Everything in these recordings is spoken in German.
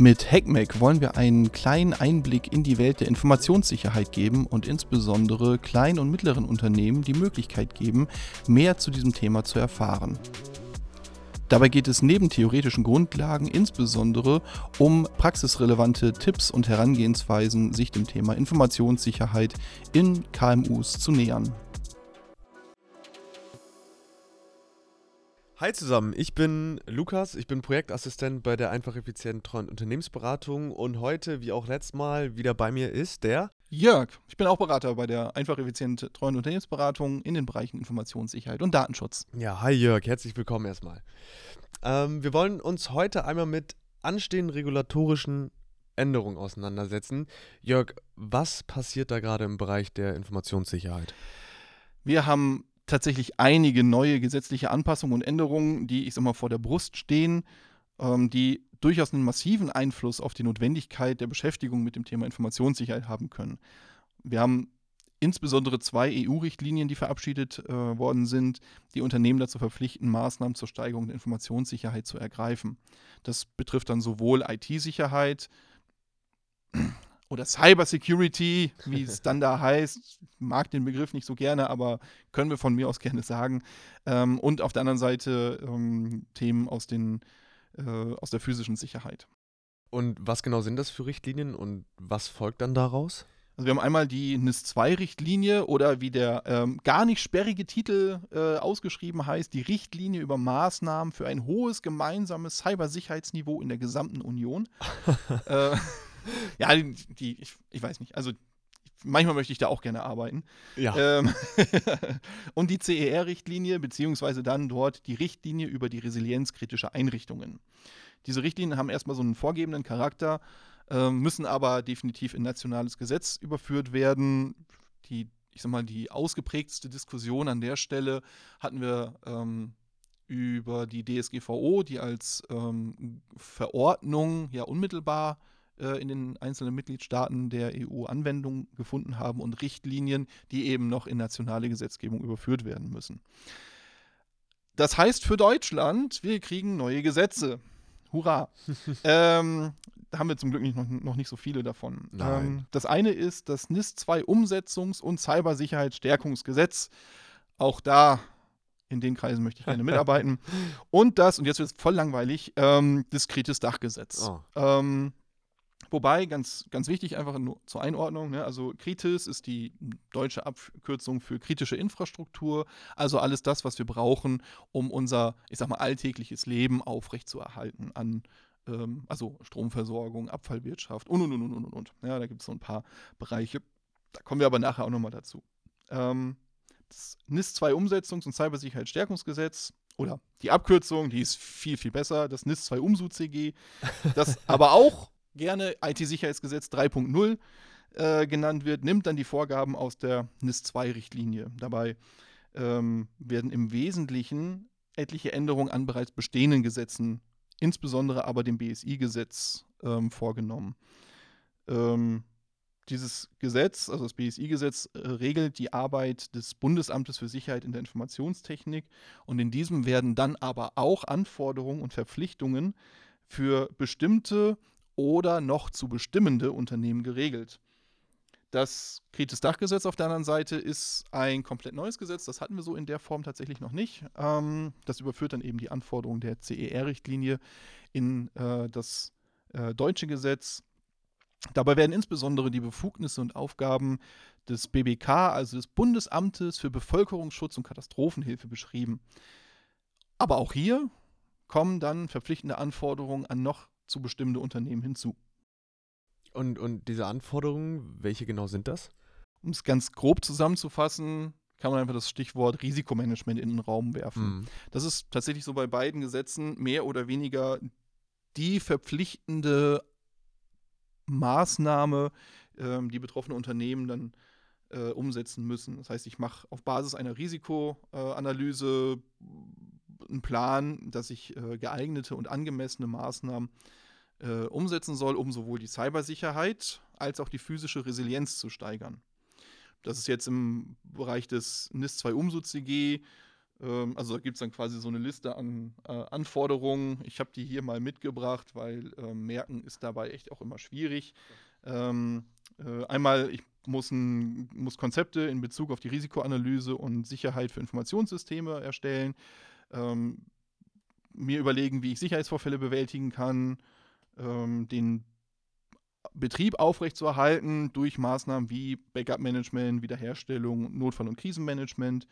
Mit HackMac wollen wir einen kleinen Einblick in die Welt der Informationssicherheit geben und insbesondere kleinen und mittleren Unternehmen die Möglichkeit geben, mehr zu diesem Thema zu erfahren. Dabei geht es neben theoretischen Grundlagen insbesondere um praxisrelevante Tipps und Herangehensweisen, sich dem Thema Informationssicherheit in KMUs zu nähern. Hi zusammen, ich bin Lukas, ich bin Projektassistent bei der Einfach Effizient Treuen Unternehmensberatung und heute, wie auch letztes Mal, wieder bei mir ist der Jörg. Ich bin auch Berater bei der Einfach Effizient Treuen Unternehmensberatung in den Bereichen Informationssicherheit und Datenschutz. Ja, hi Jörg, herzlich willkommen erstmal. Ähm, wir wollen uns heute einmal mit anstehenden regulatorischen Änderungen auseinandersetzen. Jörg, was passiert da gerade im Bereich der Informationssicherheit? Wir haben tatsächlich einige neue gesetzliche Anpassungen und Änderungen, die, ich sag mal, vor der Brust stehen, ähm, die durchaus einen massiven Einfluss auf die Notwendigkeit der Beschäftigung mit dem Thema Informationssicherheit haben können. Wir haben insbesondere zwei EU-Richtlinien, die verabschiedet äh, worden sind, die Unternehmen dazu verpflichten, Maßnahmen zur Steigerung der Informationssicherheit zu ergreifen. Das betrifft dann sowohl IT-Sicherheit, oder Cybersecurity, wie es dann da heißt. Mag den Begriff nicht so gerne, aber können wir von mir aus gerne sagen. Ähm, und auf der anderen Seite ähm, Themen aus, den, äh, aus der physischen Sicherheit. Und was genau sind das für Richtlinien und was folgt dann daraus? Also wir haben einmal die NIS-2-Richtlinie oder wie der ähm, gar nicht sperrige Titel äh, ausgeschrieben heißt, die Richtlinie über Maßnahmen für ein hohes gemeinsames Cybersicherheitsniveau in der gesamten Union. äh, ja, die, die ich, ich, weiß nicht. Also manchmal möchte ich da auch gerne arbeiten. Ja. Ähm, und die CER-Richtlinie, beziehungsweise dann dort die Richtlinie über die Resilienz kritischer Einrichtungen. Diese Richtlinien haben erstmal so einen vorgebenden Charakter, äh, müssen aber definitiv in nationales Gesetz überführt werden. Die, ich sag mal, die ausgeprägteste Diskussion an der Stelle hatten wir ähm, über die DSGVO, die als ähm, Verordnung ja unmittelbar in den einzelnen Mitgliedstaaten der EU Anwendung gefunden haben und Richtlinien, die eben noch in nationale Gesetzgebung überführt werden müssen. Das heißt für Deutschland, wir kriegen neue Gesetze. Hurra! ähm, da haben wir zum Glück nicht, noch, noch, nicht so viele davon. Ähm, das eine ist das NIS 2 Umsetzungs- und Cybersicherheitsstärkungsgesetz. Auch da in den Kreisen möchte ich gerne mitarbeiten. und das, und jetzt wird es voll langweilig, ähm, diskretes Dachgesetz. Oh. Ähm, Wobei, ganz, ganz wichtig, einfach nur zur Einordnung, ne? also Kritis ist die deutsche Abkürzung für kritische Infrastruktur, also alles das, was wir brauchen, um unser, ich sag mal, alltägliches Leben aufrechtzuerhalten an ähm, also Stromversorgung, Abfallwirtschaft und und und und und und. Ja, da gibt es so ein paar Bereiche. Da kommen wir aber nachher auch nochmal dazu. Ähm, das NIS 2 Umsetzungs- und Cybersicherheitsstärkungsgesetz oder die Abkürzung, die ist viel, viel besser, das NIS 2 UMSU-CG, das aber auch gerne IT-Sicherheitsgesetz 3.0 äh, genannt wird, nimmt dann die Vorgaben aus der NIS-2-Richtlinie. Dabei ähm, werden im Wesentlichen etliche Änderungen an bereits bestehenden Gesetzen, insbesondere aber dem BSI-Gesetz, ähm, vorgenommen. Ähm, dieses Gesetz, also das BSI-Gesetz, äh, regelt die Arbeit des Bundesamtes für Sicherheit in der Informationstechnik und in diesem werden dann aber auch Anforderungen und Verpflichtungen für bestimmte oder noch zu bestimmende Unternehmen geregelt. Das Kritis-Dachgesetz auf der anderen Seite ist ein komplett neues Gesetz. Das hatten wir so in der Form tatsächlich noch nicht. Ähm, das überführt dann eben die Anforderungen der CER-Richtlinie in äh, das äh, deutsche Gesetz. Dabei werden insbesondere die Befugnisse und Aufgaben des BBK, also des Bundesamtes für Bevölkerungsschutz und Katastrophenhilfe, beschrieben. Aber auch hier kommen dann verpflichtende Anforderungen an noch zu bestimmende Unternehmen hinzu. Und, und diese Anforderungen, welche genau sind das? Um es ganz grob zusammenzufassen, kann man einfach das Stichwort Risikomanagement in den Raum werfen. Mhm. Das ist tatsächlich so bei beiden Gesetzen mehr oder weniger die verpflichtende Maßnahme, ähm, die betroffene Unternehmen dann äh, umsetzen müssen. Das heißt, ich mache auf Basis einer Risikoanalyse äh, einen Plan, dass ich äh, geeignete und angemessene Maßnahmen äh, umsetzen soll, um sowohl die Cybersicherheit als auch die physische Resilienz zu steigern. Das ist jetzt im Bereich des NIS 2 UMSU-CG Ähm, also da gibt es dann quasi so eine Liste an äh, Anforderungen. Ich habe die hier mal mitgebracht, weil äh, Merken ist dabei echt auch immer schwierig. Ähm, äh, einmal, ich muss, ein, muss, Konzepte in Bezug auf die Risikoanalyse und Sicherheit für Informationssysteme erstellen, ähm, mir überlegen, wie ich Sicherheitsvorfälle bewältigen kann, ähm, den Betrieb aufrechtzuerhalten durch Maßnahmen wie Backup-Management, Wiederherstellung, Notfall- und Krisenmanagement.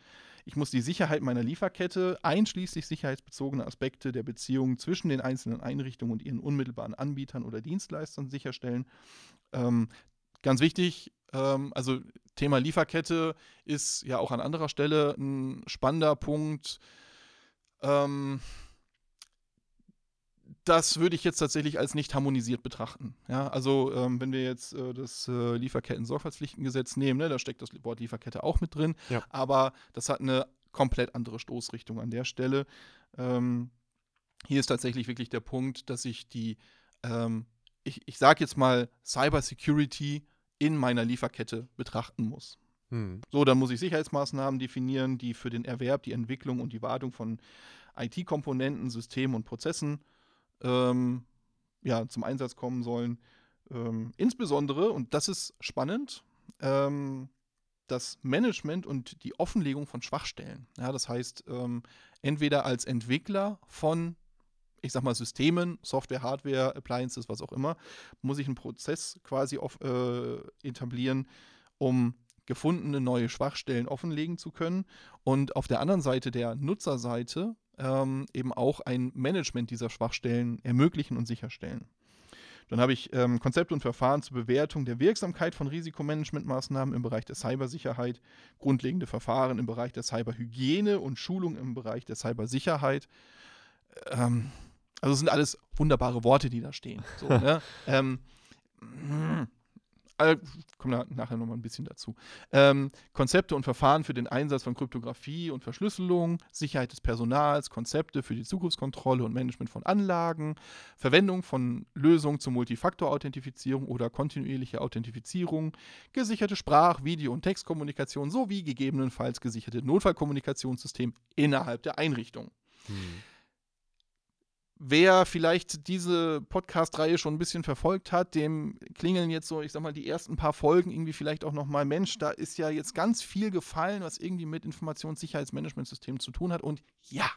Ich muss die Sicherheit meiner Lieferkette, einschließlich sicherheitsbezogener Aspekte der Beziehungen zwischen den einzelnen Einrichtungen und ihren unmittelbaren Anbietern oder Dienstleistern sicherstellen. Ähm, ganz wichtig, ähm, also Thema Lieferkette ist ja auch an anderer Stelle ein spannender Punkt. Ähm, das würde ich jetzt tatsächlich als nicht harmonisiert betrachten. Ja, also ähm, wenn wir jetzt äh, das äh, Lieferketten-Sorgfaltspflichtengesetz nehmen, ne, da steckt das Wort Lieferkette auch mit drin, ja. aber das hat eine komplett andere Stoßrichtung an der Stelle. Ähm, hier ist tatsächlich wirklich der Punkt, dass ich die, ähm, ich, ich sage jetzt mal, Cybersecurity in meiner Lieferkette betrachten muss. Hm. So, dann muss ich Sicherheitsmaßnahmen definieren, die für den Erwerb, die Entwicklung und die Wartung von IT-Komponenten, Systemen und Prozessen ähm, ja, zum Einsatz kommen sollen. Ähm, insbesondere, und das ist spannend, ähm, das Management und die Offenlegung von Schwachstellen. Ja, das heißt, ähm, entweder als Entwickler von, ich sag mal, Systemen, Software, Hardware, Appliances, was auch immer, muss ich einen Prozess quasi auf, äh, etablieren, um gefundene neue Schwachstellen offenlegen zu können. Und auf der anderen Seite der Nutzerseite ähm, eben auch ein Management dieser Schwachstellen ermöglichen und sicherstellen. Dann habe ich ähm, Konzepte und Verfahren zur Bewertung der Wirksamkeit von Risikomanagementmaßnahmen im Bereich der Cybersicherheit, grundlegende Verfahren im Bereich der Cyberhygiene und Schulung im Bereich der Cybersicherheit. Ähm, also es sind alles wunderbare Worte, die da stehen. So, ne? ähm, äh, kommen wir nachher nochmal ein bisschen dazu. Ähm, Konzepte und Verfahren für den Einsatz von Kryptographie und Verschlüsselung, Sicherheit des Personals, Konzepte für die Zugriffskontrolle und Management von Anlagen, Verwendung von Lösungen zur Multifaktor-Authentifizierung oder kontinuierliche Authentifizierung, gesicherte Sprach-, Video- und Textkommunikation sowie gegebenenfalls gesicherte Notfallkommunikationssystem innerhalb der Einrichtung. Hm. Wer vielleicht diese Podcast-Reihe schon ein bisschen verfolgt hat, dem klingeln jetzt so, ich sag mal, die ersten paar Folgen irgendwie vielleicht auch nochmal, Mensch, da ist ja jetzt ganz viel gefallen, was irgendwie mit Informationssicherheitsmanagementsystemen zu tun hat. Und ja,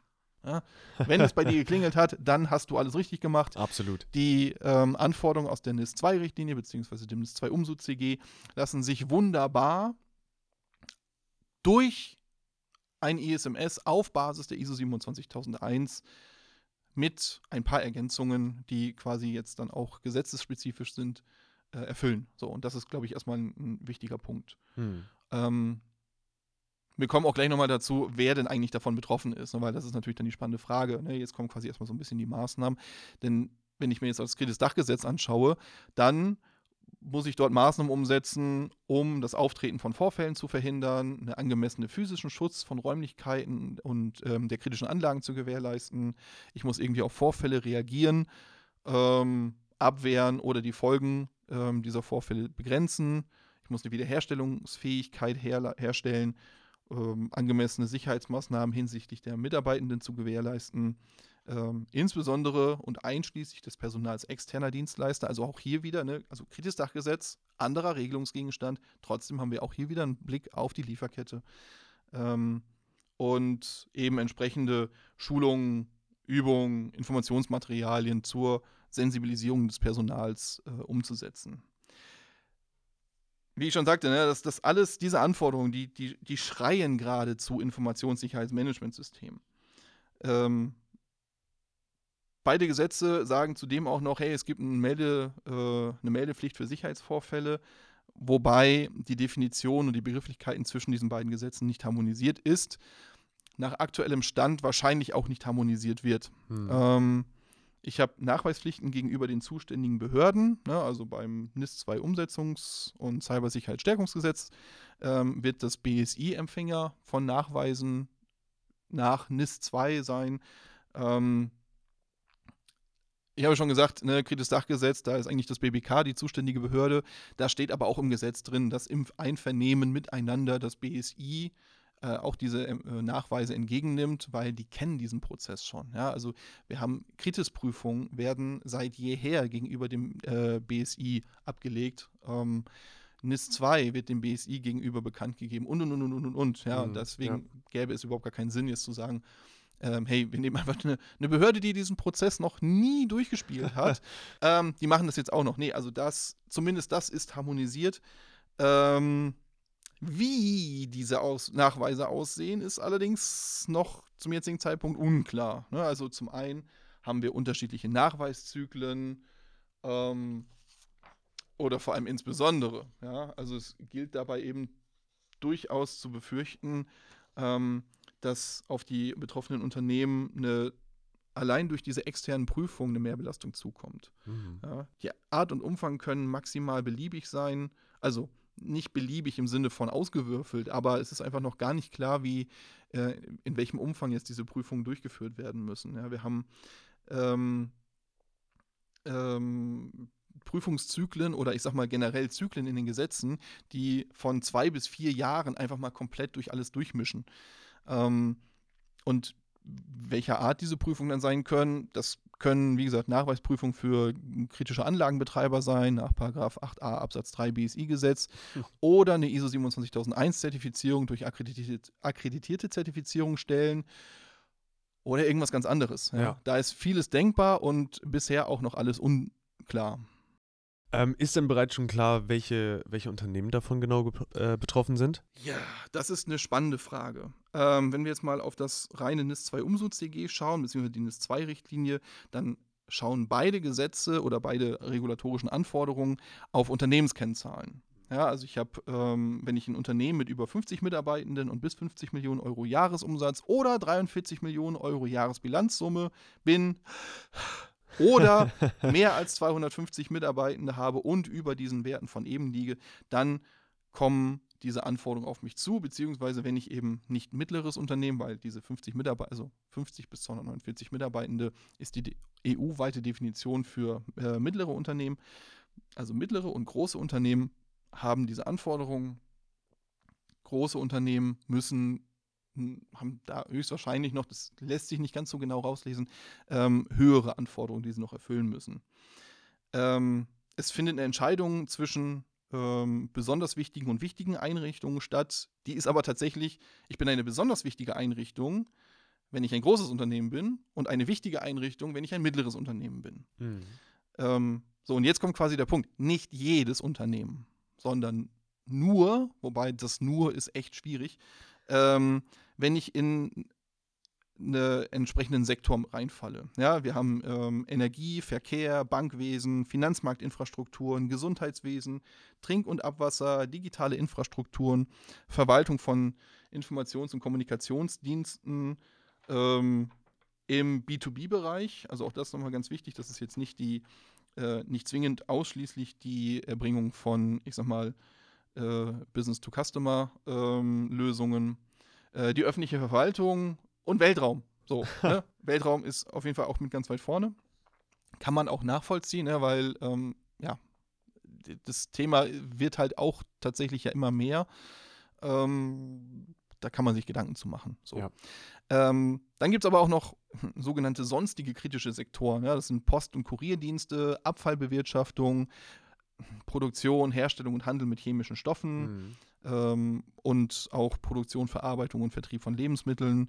ja wenn es bei dir geklingelt hat, dann hast du alles richtig gemacht. Absolut. Die ähm, Anforderungen aus der NIS-2-Richtlinie bzw. dem NIS-2-Umsatz-CG lassen sich wunderbar durch ein ISMS auf Basis der ISO 27001 mit ein paar Ergänzungen, die quasi jetzt dann auch gesetzesspezifisch sind, äh, erfüllen. So, und das ist, glaube ich, erstmal ein, ein wichtiger Punkt. Hm. Ähm, wir kommen auch gleich nochmal dazu, wer denn eigentlich davon betroffen ist, ne, weil das ist natürlich dann die spannende Frage. Ne? Jetzt kommen quasi erstmal so ein bisschen die Maßnahmen. Denn wenn ich mir jetzt das Dachgesetz anschaue, dann muss ich dort Maßnahmen umsetzen, um das Auftreten von Vorfällen zu verhindern, einen angemessenen physischen Schutz von Räumlichkeiten und ähm, der kritischen Anlagen zu gewährleisten. Ich muss irgendwie auf Vorfälle reagieren, ähm, abwehren oder die Folgen ähm, dieser Vorfälle begrenzen. Ich muss eine Wiederherstellungsfähigkeit her herstellen, ähm, angemessene Sicherheitsmaßnahmen hinsichtlich der Mitarbeitenden zu gewährleisten ähm, insbesondere und einschließlich des Personals externer Dienstleister, also auch hier wieder, ne, also Kritisdachgesetz, anderer Regelungsgegenstand, trotzdem haben wir auch hier wieder einen Blick auf die Lieferkette ähm, und eben entsprechende Schulungen, Übungen, Informationsmaterialien zur Sensibilisierung des Personals äh, umzusetzen. Wie ich schon sagte, ne, dass das alles, diese Anforderungen, die, die, die schreien gerade zu Informationssicherheitsmanagementsystemen. Ähm, Beide Gesetze sagen zudem auch noch, hey, es gibt eine, Melde, äh, eine Meldepflicht für Sicherheitsvorfälle, wobei die Definition und die Begrifflichkeiten zwischen diesen beiden Gesetzen nicht harmonisiert ist. Nach aktuellem Stand wahrscheinlich auch nicht harmonisiert wird. Hm. Ähm, ich habe Nachweispflichten gegenüber den zuständigen Behörden, ne, also beim NIS 2 Umsetzungs- und Cybersicherheitsstärkungsgesetz ähm, wird das BSI-Empfänger von Nachweisen nach NIS 2 sein. Ähm, ich habe schon gesagt, ne, kritisches Dachgesetz, da ist eigentlich das BBK die zuständige Behörde. Da steht aber auch im Gesetz drin, dass im Einvernehmen miteinander das BSI äh, auch diese äh, Nachweise entgegennimmt, weil die kennen diesen Prozess schon. Ja? Also wir haben Kritisprüfungen werden seit jeher gegenüber dem äh, BSI abgelegt. Ähm, NIS 2 wird dem BSI gegenüber bekannt gegeben und und und und und und. Ja, mhm, deswegen ja. gäbe es überhaupt gar keinen Sinn, jetzt zu sagen, ähm, hey, wir nehmen einfach eine, eine, Behörde, die diesen Prozess noch nie durchgespielt hat. ähm, die machen das jetzt auch noch. Nee, also das, zumindest das ist harmonisiert. Ähm, wie diese Aus Nachweise aussehen, ist allerdings noch zum jetzigen Zeitpunkt unklar. Ne? Also zum einen haben wir unterschiedliche Nachweiszyklen ähm, oder vor allem insbesondere. Ja? Also es gilt dabei eben durchaus zu befürchten, ähm, dass auf die betroffenen Unternehmen eine allein durch diese externen Prüfungen eine Mehrbelastung zukommt. Mhm. Ja, die Art und Umfang können maximal beliebig sein, also nicht beliebig im Sinne von ausgewürfelt, aber es ist einfach noch gar nicht klar, wie äh, in welchem Umfang jetzt diese Prüfungen durchgeführt werden müssen. Ja, wir haben ähm, ähm, Prüfungszyklen oder ich sag mal generell Zyklen in den Gesetzen, die von zwei bis vier Jahren einfach mal komplett durch alles durchmischen. Ähm, und welcher Art diese Prüfungen dann sein können, das können, wie gesagt, Nachweisprüfungen für kritische Anlagenbetreiber sein, nach 8a Absatz 3 BSI-Gesetz, hm. oder eine ISO 27001-Zertifizierung durch akkreditierte, akkreditierte Zertifizierungsstellen oder irgendwas ganz anderes. Ja. Ja. Da ist vieles denkbar und bisher auch noch alles unklar. Ähm, ist denn bereits schon klar, welche, welche Unternehmen davon genau äh, betroffen sind? Ja, das ist eine spannende Frage. Ähm, wenn wir jetzt mal auf das reine NIS 2 Umsatz-CG schauen, beziehungsweise die NIS 2 Richtlinie, dann schauen beide Gesetze oder beide regulatorischen Anforderungen auf Unternehmenskennzahlen. Ja, also ich habe, ähm, wenn ich ein Unternehmen mit über 50 Mitarbeitenden und bis 50 Millionen Euro Jahresumsatz oder 43 Millionen Euro Jahresbilanzsumme bin, oder mehr als 250 Mitarbeitende habe und über diesen Werten von eben liege, dann kommen diese Anforderungen auf mich zu, beziehungsweise wenn ich eben nicht mittleres Unternehmen, weil diese 50 Mitarbeiter, also 50 bis 249 Mitarbeitende ist die EU-weite Definition für äh, mittlere Unternehmen. Also mittlere und große Unternehmen haben diese Anforderungen. Große Unternehmen müssen haben da höchstwahrscheinlich noch, das lässt sich nicht ganz so genau rauslesen, ähm, höhere Anforderungen, die sie noch erfüllen müssen. Ähm, es findet eine Entscheidung zwischen ähm, besonders wichtigen und wichtigen Einrichtungen statt. Die ist aber tatsächlich, ich bin eine besonders wichtige Einrichtung, wenn ich ein großes Unternehmen bin, und eine wichtige Einrichtung, wenn ich ein mittleres Unternehmen bin. Mhm. so, und jetzt kommt quasi der Punkt. Nicht jedes Unternehmen, sondern nur, wobei das nur ist echt schwierig, ähm, wenn ich in einen entsprechenden Sektor reinfalle. Ja, wir haben ähm, Energie, Verkehr, Bankwesen, Finanzmarktinfrastrukturen, Gesundheitswesen, Trink- und Abwasser, digitale Infrastrukturen, Verwaltung von Informations- und Kommunikationsdiensten ähm, im B2B-Bereich. Also auch das nochmal ganz wichtig, das ist jetzt nicht die, äh, nicht zwingend ausschließlich die Erbringung von, ich sag mal, äh, Business-to-Customer-Lösungen, ähm, äh, die öffentliche Verwaltung und Weltraum. So, ne? Weltraum ist auf jeden Fall auch mit ganz weit vorne. Kann man auch nachvollziehen, ne? weil ähm, ja, das Thema wird halt auch tatsächlich ja immer mehr. Ähm, da kann man sich Gedanken zu machen. So. Ja. Ähm, dann gibt es aber auch noch sogenannte sonstige kritische Sektoren. Ja? Das sind Post- und Kurierdienste, Abfallbewirtschaftung, Produktion, Herstellung und Handel mit chemischen Stoffen mhm. ähm, und auch Produktion, Verarbeitung und Vertrieb von Lebensmitteln.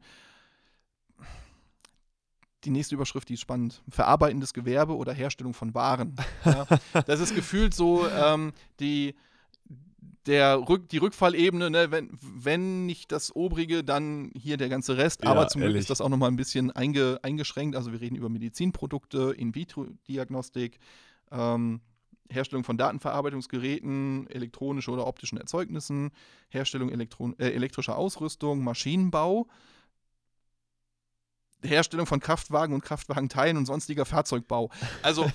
Die nächste Überschrift, die ist spannend. Verarbeitendes Gewerbe oder Herstellung von Waren. Ja, das ist gefühlt so ähm, die, der Rück, die Rückfallebene, ne? wenn, wenn nicht das Obrige, dann hier der ganze Rest. Ja, Aber zum ehrlich. Glück ist das auch nochmal ein bisschen einge, eingeschränkt. Also wir reden über Medizinprodukte, In-vitro-Diagnostik, ähm, Herstellung von Datenverarbeitungsgeräten, elektronischen oder optischen Erzeugnissen, Herstellung äh, elektrischer Ausrüstung, Maschinenbau, Herstellung von Kraftwagen und Kraftwagenteilen und sonstiger Fahrzeugbau. Also,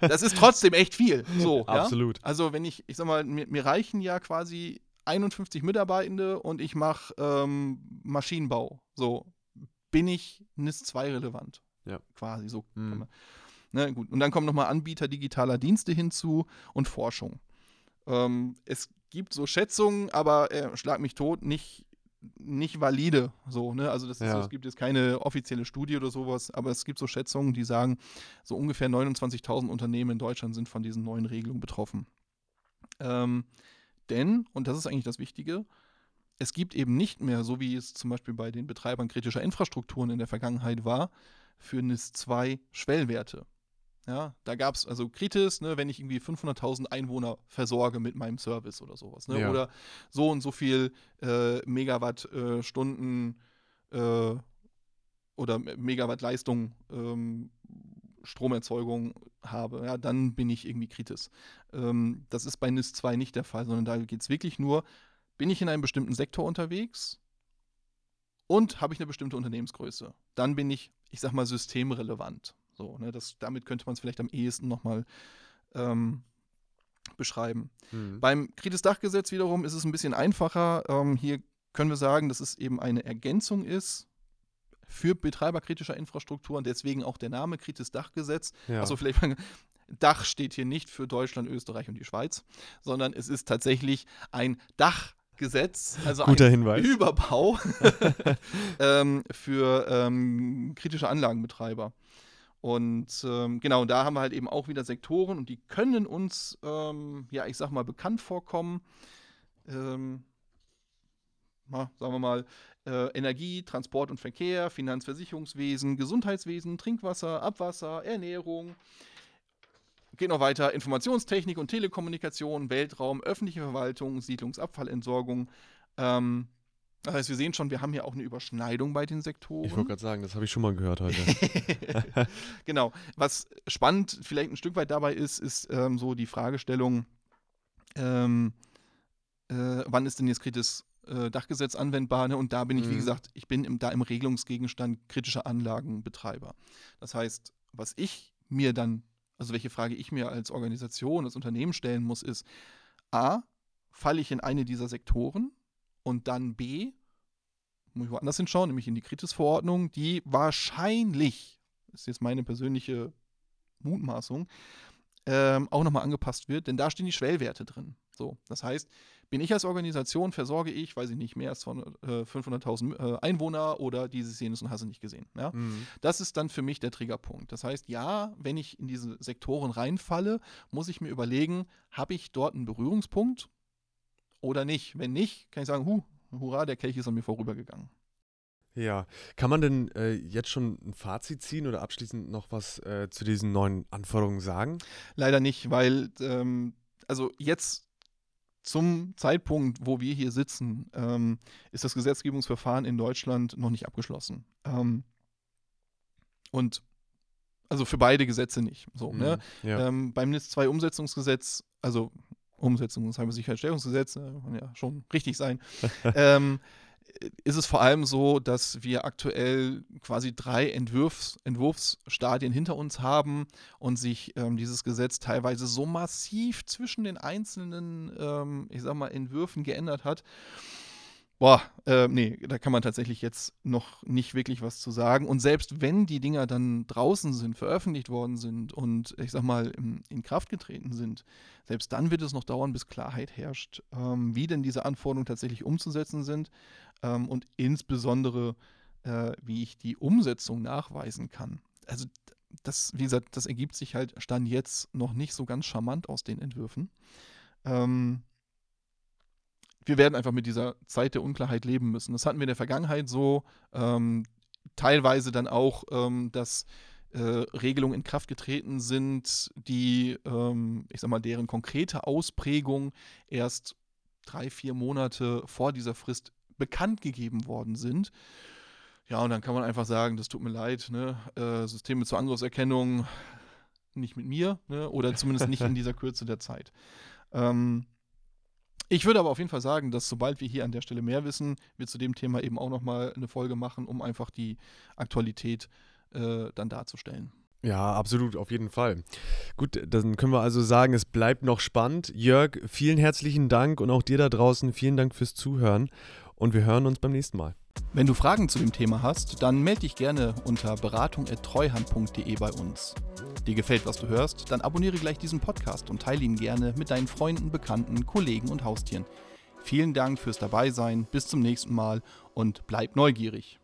das ist trotzdem echt viel. So, Absolut. Ja? Also, wenn ich, ich sag mal, mir, mir reichen ja quasi 51 Mitarbeitende und ich mache ähm, Maschinenbau. So, bin ich NIS 2 relevant. Ja. Quasi so. Mhm. Ne, gut. Und dann kommen nochmal Anbieter digitaler Dienste hinzu und Forschung. Ähm, es gibt so Schätzungen, aber äh, schlag mich tot, nicht nicht valide. So, ne? Also das ist, Ja. es gibt jetzt keine offizielle Studie oder sowas, aber es gibt so Schätzungen, die sagen, so ungefähr 29.000 Unternehmen in Deutschland sind von diesen neuen Regelungen betroffen. Ähm, denn, und das ist eigentlich das Wichtige, es gibt eben nicht mehr, so wie es zum Beispiel bei den Betreibern kritischer Infrastrukturen in der Vergangenheit war, für NIS 2 Schwellwerte. Ja, da gab es also Kritis, ne, wenn ich irgendwie 500.000 Einwohner versorge mit meinem Service oder sowas. Ne, Ja. Oder so und so viel äh, Megawattstunden äh, oder Megawatt Leistung ähm, Stromerzeugung habe, ja, dann bin ich irgendwie kritisch. Ähm, das ist bei NIS 2 nicht der Fall, sondern da geht es wirklich nur, bin ich in einem bestimmten Sektor unterwegs und habe ich eine bestimmte Unternehmensgröße. Dann bin ich, ich sag mal, systemrelevant. So, ne, das, damit könnte man es vielleicht am ehesten nochmal ähm, beschreiben. Mhm. Beim Kritis-Dachgesetz wiederum ist es ein bisschen einfacher. Ähm, hier können wir sagen, dass es eben eine Ergänzung ist für Betreiber kritischer Infrastruktur und deswegen auch der Name Kritis-Dachgesetz. Ja. Also vielleicht mal, Dach steht hier nicht für Deutschland, Österreich und die Schweiz, sondern es ist tatsächlich ein Dachgesetz, also Guter ein Hinweis. Überbau ähm, für ähm, kritische Anlagenbetreiber. Und ähm, genau, da haben wir halt eben auch wieder Sektoren und die können uns, ähm, ja, ich sag mal, bekannt vorkommen. Ähm, na, sagen wir mal, äh, Energie, Transport und Verkehr, Finanzversicherungswesen, Gesundheitswesen, Trinkwasser, Abwasser, Ernährung. Geht noch weiter, Informationstechnik und Telekommunikation, Weltraum, öffentliche Verwaltung, Siedlungsabfallentsorgung. Ähm, das heißt, wir sehen schon, wir haben hier auch eine Überschneidung bei den Sektoren. Ich wollte gerade sagen, das habe ich schon mal gehört heute. genau. Was spannend vielleicht ein Stück weit dabei ist, ist ähm, so die Fragestellung, ähm, äh, wann ist denn jetzt kritisches äh, Dachgesetz anwendbar? Ne? Und da bin ich, wie Mhm. gesagt, ich bin im, da im Regelungsgegenstand kritischer Anlagenbetreiber. Das heißt, was ich mir dann, also welche Frage ich mir als Organisation, als Unternehmen stellen muss, ist, a, falle ich in eine dieser Sektoren und dann b, muss ich woanders hinschauen, nämlich in die Kritisverordnung, die wahrscheinlich, ist jetzt meine persönliche Mutmaßung, ähm, auch nochmal angepasst wird, denn da stehen die Schwellwerte drin. So, das heißt, bin ich als Organisation, versorge ich, weiß ich nicht, mehr als 200, äh, 500.000 äh, Einwohner oder dieses, jenes und hast du nicht gesehen. Ja? Mhm. Das ist dann für mich der Triggerpunkt. Das heißt, ja, wenn ich in diese Sektoren reinfalle, muss ich mir überlegen, habe ich dort einen Berührungspunkt oder nicht? Wenn nicht, kann ich sagen, hu, hurra, der Kelch ist an mir vorübergegangen. Ja, kann man denn äh, jetzt schon ein Fazit ziehen oder abschließend noch was äh, zu diesen neuen Anforderungen sagen? Leider nicht, weil, ähm, also jetzt zum Zeitpunkt, wo wir hier sitzen, ähm, ist das Gesetzgebungsverfahren in Deutschland noch nicht abgeschlossen. Ähm, und also für beide Gesetze nicht. So, ne? Mhm. Ja. Ähm, beim NIS 2 Umsetzungsgesetz, also Umsetzung des Cybersicherheitsstellungsgesetz, äh, kann ja schon richtig sein, ähm, ist es vor allem so, dass wir aktuell quasi drei Entwurfs, Entwurfsstadien hinter uns haben und sich ähm, dieses Gesetz teilweise so massiv zwischen den einzelnen, ähm, ich sag mal, Entwürfen geändert hat. Boah, äh, nee, da kann man tatsächlich jetzt noch nicht wirklich was zu sagen. Und selbst wenn die Dinger dann draußen sind, veröffentlicht worden sind und ich sag mal in, in Kraft getreten sind, selbst dann wird es noch dauern, bis Klarheit herrscht, ähm, wie denn diese Anforderungen tatsächlich umzusetzen sind ähm, und insbesondere, äh, wie ich die Umsetzung nachweisen kann. Also das, wie gesagt, das ergibt sich halt Stand jetzt noch nicht so ganz charmant aus den Entwürfen. Ähm, wir werden einfach mit dieser Zeit der Unklarheit leben müssen. Das hatten wir in der Vergangenheit so, ähm, teilweise dann auch, ähm, dass äh, Regelungen in Kraft getreten sind, die, ähm, ich sag mal, deren konkrete Ausprägung erst drei, vier Monate vor dieser Frist bekannt gegeben worden sind. Ja, und dann kann man einfach sagen, das tut mir leid, ne? äh, Systeme zur Angriffserkennung nicht mit mir, ne? oder zumindest nicht in dieser Kürze der Zeit. Ähm, ich würde aber auf jeden Fall sagen, dass sobald wir hier an der Stelle mehr wissen, wir zu dem Thema eben auch nochmal eine Folge machen, um einfach die Aktualität äh, dann darzustellen. Ja, absolut, auf jeden Fall. Gut, dann können wir also sagen, es bleibt noch spannend. Jörg, vielen herzlichen Dank und auch dir da draußen vielen Dank fürs Zuhören und wir hören uns beim nächsten Mal. Wenn du Fragen zu dem Thema hast, dann melde dich gerne unter beratung.treuhand.de bei uns. Dir gefällt, was du hörst, dann abonniere gleich diesen Podcast und teile ihn gerne mit deinen Freunden, Bekannten, Kollegen und Haustieren. Vielen Dank fürs Dabeisein, bis zum nächsten Mal und bleibt neugierig.